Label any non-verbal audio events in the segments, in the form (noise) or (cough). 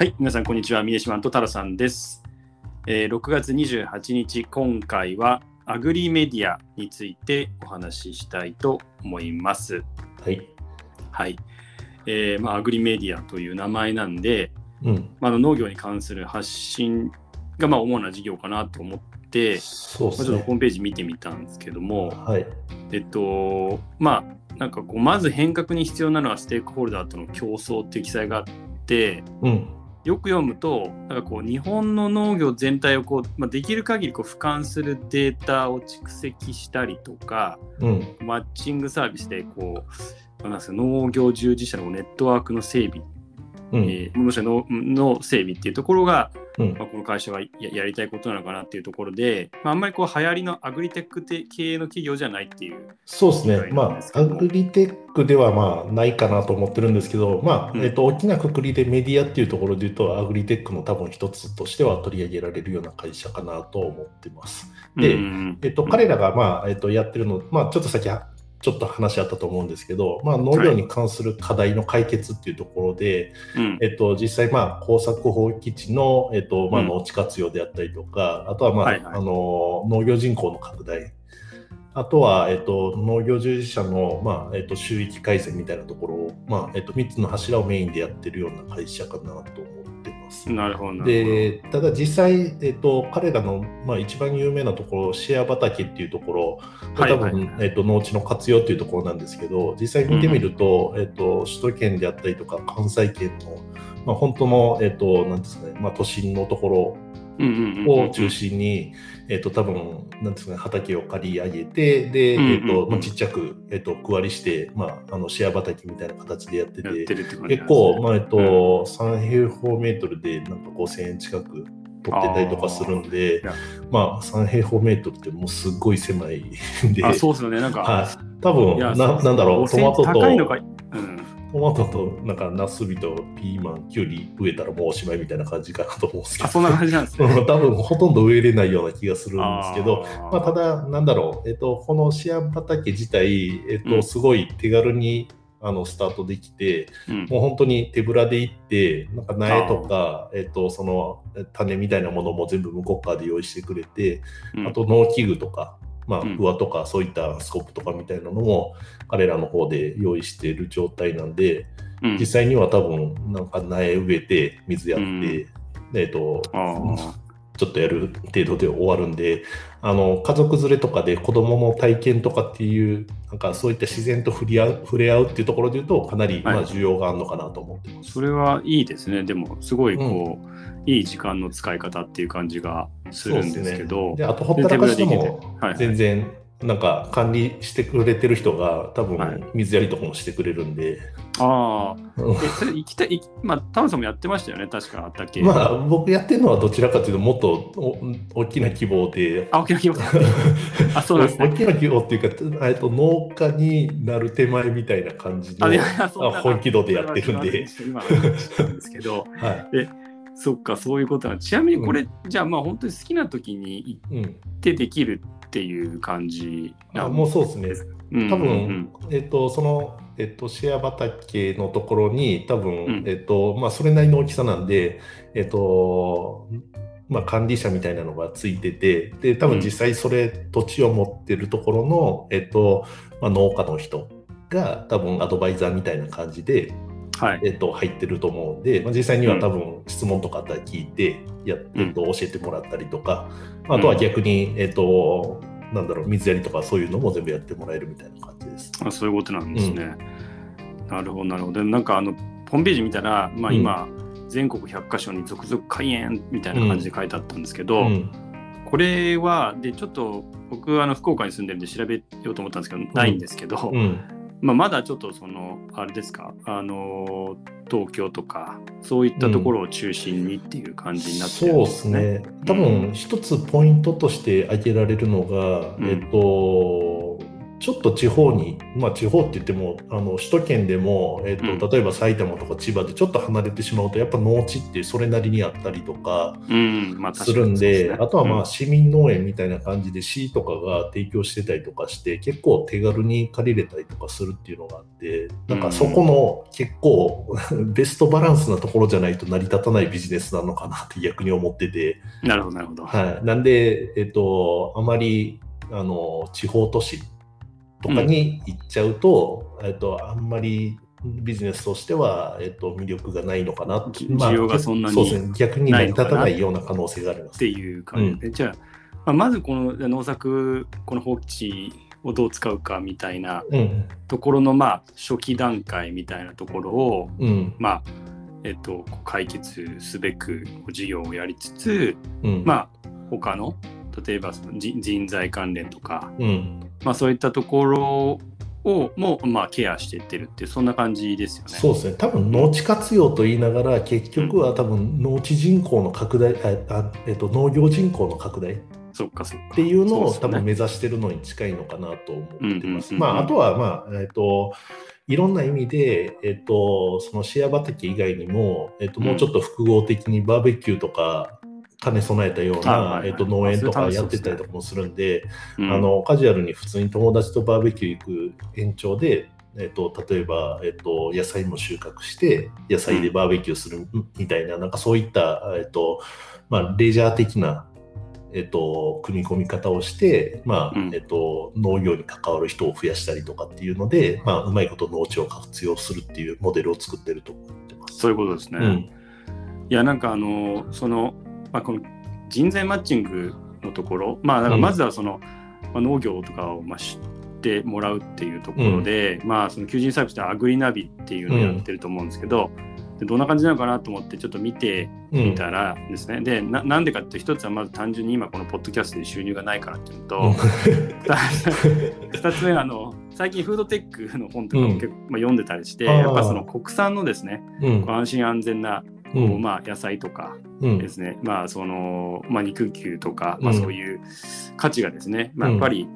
はい、皆さん、こんにちは。峰島と太郎さんです、えー6月28日、今回はアグリメディアについてお話ししたいと思います。はい。はい。えーまあ、アグリメディアという名前なんで、うん。まあ、農業に関する発信がまあ主な事業かなと思って、まあ、ちょっとそうですねホー。ムページ見てみたんですけども、はい。えっと、まあ、なんかこう、まず変革に必要なのはステークホルダーとの競争っていう記載があって、うん。よく読むとなんかこう日本の農業全体をこう、まあ、できる限りこう俯瞰するデータを蓄積したりとかうん。マッチングサービスでこうなんですか農業従事者のネットワークの整備、うん。えーもしくはのの整備っていうところが、うんまあ、この会社がややりたいことなのかなっていうところで、まあ、あんまりこう流行りのアグリテック系の企業じゃないっていう。そうですね。はいまあ、アグリテックではまあないかなと思ってるんですけど、まあ、うんえっと、大きなくくりでメディアっていうところで言うと、アグリテックの多分一つとしては取り上げられるような会社かなと思ってます。でうんえっと、彼らがまあ、えっと、やってるの、まあ、ちょっと先は、ちょっと話あったと思うんですけど、まあ、農業に関する課題の解決っていうところで、うん。えっと、実際、まあ、耕作放棄地の、えっとまあ、うん。農地活用であったりとか、あとは、まあはいはい。あの農業人口の拡大、あとは、えっと、農業従事者の、まあえっと、収益改善みたいなところを、まあえっと、3つの柱をメインでやってるような会社かなと思っ。なるほどなるほど。でただ実際、えっと、彼らの、まあ、一番有名なところ、シェア畑っていうところ、はい多分、はい。えっと、農地の活用っていうところなんですけど、実際見てみると、えっと、首都圏であったりとか、関西圏の、まあ、本当の、えっと、なんですかね、まあ、都心のとこうんうんうんうんろを中心に、えっと、多分、なんですかね、畑を借り上げて、で、えっと、まあ、ちっちゃく、えっと、区割りして、まあ、あの、シェア畑みたいな形でやってて、てね。結構、まあえっと3平方メートルでなんか5000円近く取ってたりとかするんでまあ3平方メートルってもうすっごい狭いんで、あそうですよね。なんか、はい、多分ななんだろう、ト5000マト高いのかと、うん、トマトとなんかナスビとピーマン、キュウリ植えたらもうおしまいみたいな感じかなと思うんですけど、あそんな感じなんですね。う (laughs) ん多分ほとんど植えれないような気がするんですけど、あー。まあ、ただ、なんだろう、えっと、このシェア畑自体、えっと、うん。すごい手軽にあのスタートできて、うん。もう本当に手ぶらで行って、なんか苗とか、えっと、そのえ種みたいなものも全部向こう側で用意してくれて、うん。あと農機具とか、まあ、うん。不和とか、そういったスコップとかみたいなのも、彼らの方で用意している状態なんで、うん。実際には多分、なんか苗植えて、水やって、うん。でえっと、(laughs) ちょっとやる程度で終わるんで、あの家族連れとかで子供の体験とかっていう、なんかそういった自然と触れ合う触れ合うっていうところで言うと、かなりはい。まあ需要があるのかなと思ってます。それはいいですね。でも、すごいこう、いい時間の使い方っていう感じがするんですけど、で、あとほったらかしも全然、なんか管理してくれてる人が多はい。分水やりとかもしてくれるんで、ああ、うんえ、それ行きたい、まあ、タムさんもやってましたよね、確かあったっけ？まあ僕やってるのはどちらかというともっとお大きな希望で、あ、沖縄気持ちあ、そうなんですね。大きな希望っていうか、えっと農家になる手前みたいな感じのあ、いやいや、そんなあ本気度でやってるんで。今なんですけど、(laughs) はい。そっか、そういうことなんちなみにこれ、じゃあ、まあ、本当に好きな時に行っうん。てできるっていう感じなあんもうそうですね。うん多分、うん。えっと、その、えっと、シェア畑のところに、多分、うん。えっと、まあ、それなりの大きさなんで、えっと、まあ、管理者みたいなのがついてて、で、多うん。分実際それ、土地を持ってるところの、えっと、まあ、農家の人が、多分アドバイザーみたいな感じで、はい。えっと、入ってると思うんで、まあ、実際には多分質問とかあったら聞いてや、えっと、教えてもらったりとか、まああとは逆に、えっと、なんだろう、水やりとかそういうのも全部やってもらえるみたいな感じです。あそういうことなんですね。なるほど、なるほど。なんか、あの、ホームページ見たら、まあ、今、全国100カ所に続々開園みたいな感じで書いてあったんですけど、うんこれは、で、ちょっと僕、あの福岡に住んでるんで調べようと思ったんですけど、ないんですけど、うんまあ、まだちょっとその、あれですか、あの、東京とか、そういったところを中心にっていう感じになってるんそうでね。ですすね。多分一つポイントとして挙げられるのが、うんえっと、ちょっと地方に、まあ、地方って言ってもあの首都圏でも、えーとうん例えば埼玉とか千葉でちょっと離れてしまうとやっぱ農地ってそれなりにあったりとかうん、まあするんで,、確かにそうすねあとはまうんあ市民農園みたいな感じで市とかが提供してたりとかして結構手軽に借りれたりとかするっていうのがあってなんかそこの結構 (laughs) ベストバランスなところじゃないと成り立たないビジネスなのかなって逆に思ってて。なるほど、なるほど。はい、なんで、えっと、あまりあの地方都市とかに行っちゃうと、えっと、あんまりビジネスとしては、えっと、魅力がないのかな。ってじ需要がそんなにそうですね、逆に成り立たないような可能性があります。っていう感じ。で、じゃあ、まあ、まずこの農作この放棄地をどう使うかみたいなうん、ところのまあ初期段階みたいなところをうん、まあえっと解決すべく事業をやりつつうん、まあ他の例えばその人人材関連とか、うん、まあ、そういったところをもまあケアしていってるってそんな感じですよね。そうですね、多分農地活用と言いながら、結局は多分農地人口の拡大、ああえっと、農業人口の拡大そっかそっか。っていうのを多分目指してるのに近いのかなと思ってます。うんうんうんうんまあ、あとは、まあ、えっ、と、いろんな意味で、えっ、と、そのシェア畑以外にも、えっ、と、もうちょっと複合的にバーベキューとか、兼ね備えたような、はいえっと、農園とかやってたりとかもするんで、うん。あの、カジュアルに普通に友達とバーベキュー行く延長で、えっと、例えば、えっと、野菜も収穫して、野菜でバーベキューするみたいな、なんかそういった、えっと、まあ、レジャー的な、えっと、組み込み方をして、まあうん。えっと、農業に関わる人を増やしたりとかっていうので、まあ、うまいこと農地を活用するっていうモデルを作ってると思ってます。そういうことですね。うん。いやなんかあのその、まあ、この人材マッチングのところまあだからまずはその、まあ、農業とかをまあ知ってもらうっていうところで、まあその求人サービスでアグリナビっていうのをやってると思うんですけど、でどんな感じなのかなと思ってちょっと見てうんみたらですね、でななんでかって一つはまず単純に今このポッドキャストで収入がないからっていうのと、うん。(laughs) 2つ目はあの最近フードテックの本とかも結構、まあ、読んでたりしてやっぱその国産のですねうん。安心安全なこううんまあ、野菜とかうん。ですね、まあそのまあ、肉牛とか、まあ、うんそういう価値がですね、まあ、うん。やっぱり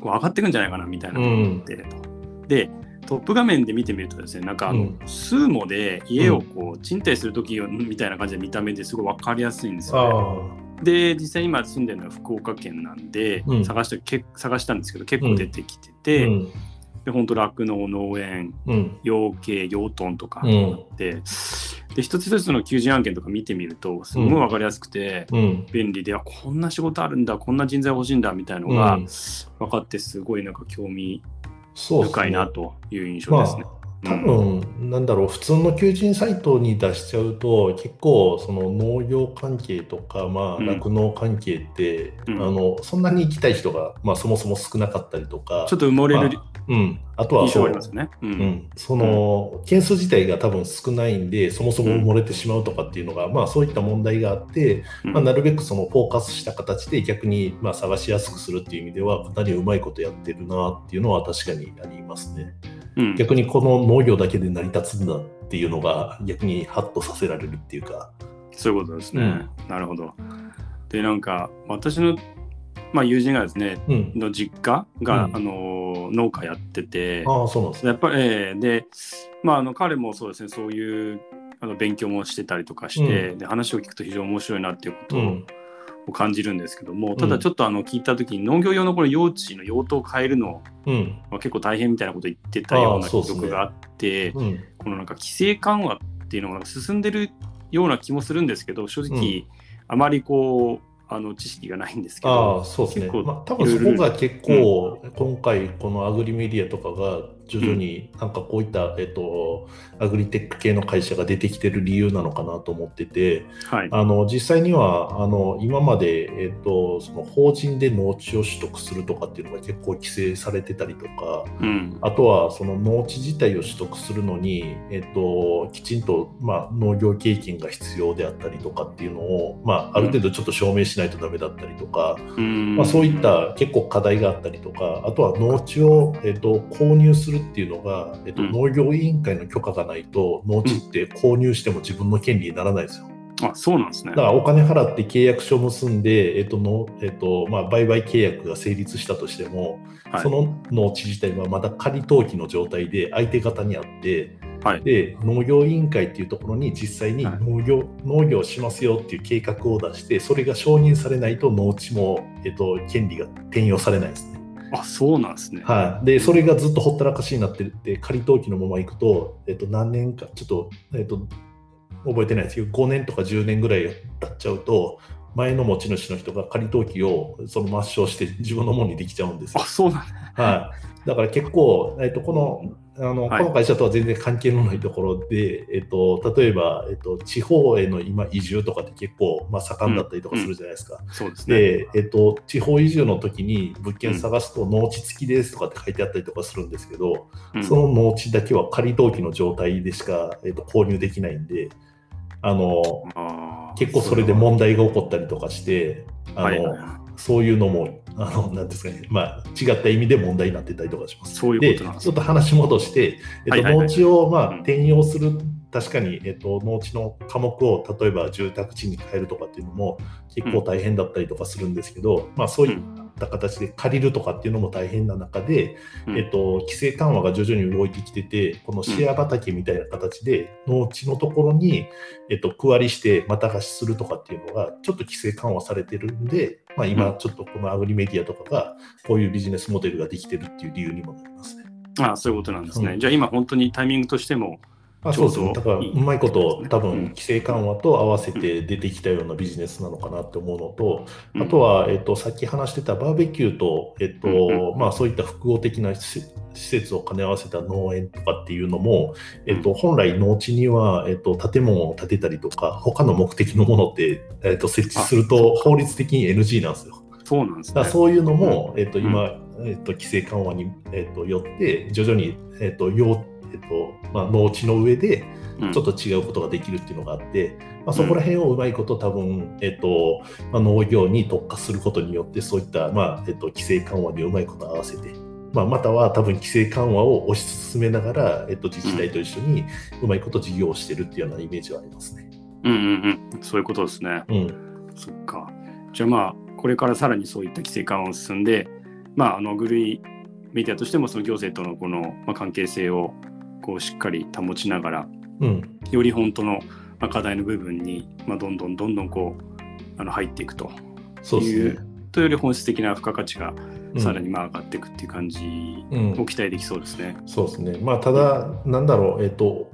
こう上がっていくんじゃないかなみたいな思ってと。でトップ画面で見てみるとですねなんかあの、うん。スーモで家をこう賃貸する時みたいな感じで見た目ですごい分かりやすいんですよね。あで実際今住んでるのは福岡県なんで、うん。探したけ探したんですけど結構出てきてて、あうん。で本当酪農農園うん。養鶏養豚とかあうん。って、で一つ一つの求人案件とか見てみるとすごい分かりやすくて、うん。便利であこんな仕事あるんだこんな人材欲しいんだみたいのがうん。分かってすごいなんか興味深いなという印象まですね。あ多分、なんだろう、普通の求人サイトに出しちゃうと、結構、その農業関係とか、まあ、うん。酪農関係って、うん。あの、そんなに行きたい人が、まあ、そもそも少なかったりとか、ちょっと埋もれるまうん、あとはそうね。ううんん、その件数自体が多分少ないんで、そもそも埋もれてしまうとかっていうのが、まあそういった問題があって、うんまあ、なるべくそのフォーカスした形で逆にまあ探しやすくするっていう意味では、かなりうまいことやってるなっていうのは確かにありますね。うん逆にこの農業だけで成り立つんだっていうのが逆にハッとさせられるっていうか。そういうことですね。なるほど。でなんか私の、まあ、友人がですねうん。の実家が、うんあの農家やっててああ、そうなんですね。やっぱり、えーで、まあ、あの彼もそうですねそういうあの勉強もしてたりとかして、で話を聞くと非常に面白いなっていうことを,、うん。感じるんですけどもただちょっとあの聞いた時に農業用のこの用地の用途を変えるのうん。は結構大変みたいなこと言ってたような記憶があって、うん。このなんか規制緩和っていうのが進んでるような気もするんですけど正直、あまりこうあの知識がないんですけあどあ、そうですね。まあ、多分そこが結構、今回、このアグリメディアとかが徐々になんかこういった、えっと、アグリテック系の会社が出てきてる理由なのかなと思ってて、はい、あの実際にはあの今まで、えっと、その法人で農地を取得するとかっていうのが結構規制されてたりとか、うん。あとはその農地自体を取得するのに、えっと、きちんと、まあ、農業経験が必要であったりとかっていうのを、まあ、ある程度ちょっと証明しないとダメだったりとか、うん。まあ、そういった結構課題があったりとか、あとは農地を、えっと、購入するっていうのが、えっと、うん農業委員会の許可がないと農地って購入しても自分の権利にならないですよ。あそうなんですね。だからお金払って契約書を結んで、えっとのえっとまあ、売買契約が成立したとしても、はいその農地自体はまだ仮登記の状態で相手方にあって、はいで農業委員会っていうところに実際にはい農業,、農業しますよっていう計画を出して、それが承認されないと農地も、えっと、権利が転用されないですね。あそうなんですね。はい、でそれがずっとほったらかしになってて仮登記のままいくと、えっと、何年かちょっと,、えっと覚えてないですけど5年とか10年ぐらい経っちゃうと前の持ち主の人が仮登記をその抹消して自分のものにできちゃうんですよあ。そうなんだ。はい、だから結構、えっと、このあの、はい。この会社とは全然関係のないところで、えっと、例えば、えっと、地方への今移住とかって結構、まあ、盛んだったりとかするじゃないですか。そうですね。で、えっと、地方移住の時に物件探すと農地付きですとかって書いてあったりとかするんですけど、うん。その農地だけは仮登記の状態でしか、えっと、購入できないんで、あの結構それで問題が起こったりとかして、あのそういうのも、あのなんですかね、まあ、違った意味で問題になってたりとかします。そういうことなんですちょっと話戻して、えっとはいはいはい。農地をまあうん。転用する、確かに、えっと、農地の科目を例えば住宅地に変えるとかっていうのも結構大変だったりとかするんですけど、まあ、そういった形で借りるとかっていうのも大変な中で、うん。えっと、規制緩和が徐々に動いてきてて、このシェア畑みたいな形で農地のところに、えっと、区割りしてまた貸しするとかっていうのがちょっと規制緩和されてるんで、まあ、今ちょっとこのアグリメディアとかがこういうビジネスモデルができてるっていう理由にもなりますね。ああそういうことなんですね。うん。じゃあ今本当にタイミングとしても、あそうですね。ちょうどだから、うまいこと、多分、うん。規制緩和と合わせて出てきたようなビジネスなのかなって思うのと、うん。あとは、えっと、さっき話してたバーベキューと、えっと、うん。うまあ、そういった複合的な施施設を兼ね合わせた農園とかっていうのも、えっと、本来農地には、えっと、建物を建てたりとか、他の目的のものって、えっと、設置すると法律的に NG なんですよ。そうなんですね。そういうのも、えっと、うん今、えっと、規制緩和に、えっと、よって、徐々に、えっと、要えっとまあ、農地の上で、うんちょっと違うことができるっていうのがあって、まあ、そこら辺をうまいこと多分、えっとまあ、農業に特化することによってそういった、まあえっと、規制緩和にうまいこと合わせて、まあ、または多分規制緩和を推し進めながら、えっと、自治体と一緒にうまいこと事業をしてるっていうようなイメージはありますね。うんうんうん。そういうことですね。うん、そっか。じゃあまあ、これからさらにそういった規制緩和を進んで、まあ、あの、グルイメディアとしてもその行政とのこの、まあ、関係性をこうしっかり保ちながら、うん、より本当のまあ課題の部分に、まあ、どんどんどんどんこうあの入っていくとそうですね。とより本質的な付加価値がうんさらにまあ上がっていくっていう感じうんを期待できそうですね。そうですね。まあ、ただ、なんだろう、えっ、と、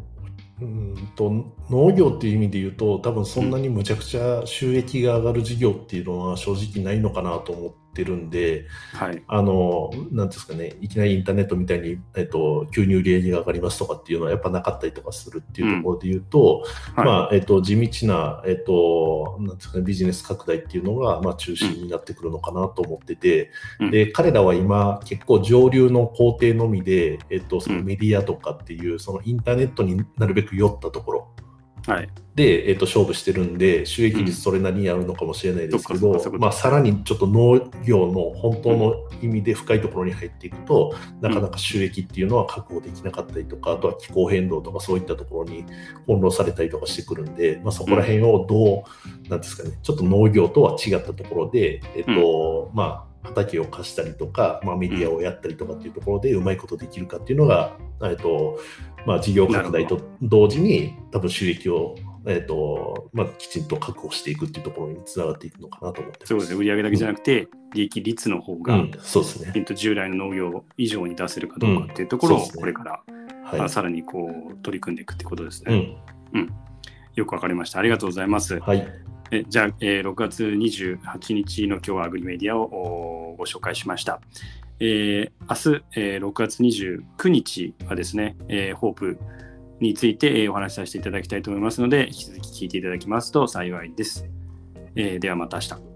うーんと農業っていう意味で言うと、多分そんなにむちゃくちゃ収益が上がる事業っていうのは正直ないのかなと思ってるんで、はい。あの、なんていうんですかね、いきなりインターネットみたいに、えっ、と、急に売り上げが上がりますとかっていうのはやっぱなかったりとかするっていうところで言うと、はい。まあ、えっ、と、地道な、えっ、と、なんですかね、ビジネス拡大っていうのが、まあ、中心になってくるのかなと思ってて、うん。で、彼らは今、結構上流の工程のみで、えっ、と、そのメディアとかっていう、そのインターネットになるべく寄ったところ、はい。で、えっと勝負してるんで、収益率それなりにあるのかもしれないですけどそっかそっかそっ、かまあ、さらにちょっと農業の本当の意味で深いところに入っていくと、なかなか収益っていうのは確保できなかったりとか、あとは気候変動とかそういったところに翻弄されたりとかしてくるんで、まあ、そこら辺をどう、なんですかね、ちょっと農業とは違ったところで、えっと、まあ、畑を貸したりとか、まあ、メディアをやったりとかっていうところでうまいことできるかっていうのが、えっと、まあ、事業拡大と同時に多分収益を、えっとまあ、きちんと確保していくっていうところにつながっていくのかなと思ってます。そうですね。売上だけじゃなくて、利益率の方が、うん、そうですね。きちんと従来の農業以上に出せるかどうかっていうところをこれから、まはい。あさらにこう取り組んでいくってことですうね。ん。よくわかりました。ありがとうございます。はい。えじゃあ、えー6月28日の今日はアグリメディアをおご紹介しました。えー明日、えー6月29日はですね、えーホープについて、えーお話しさせていただきたいと思いますので、引き続き聞いていただきますと幸いです。えーではまた明日。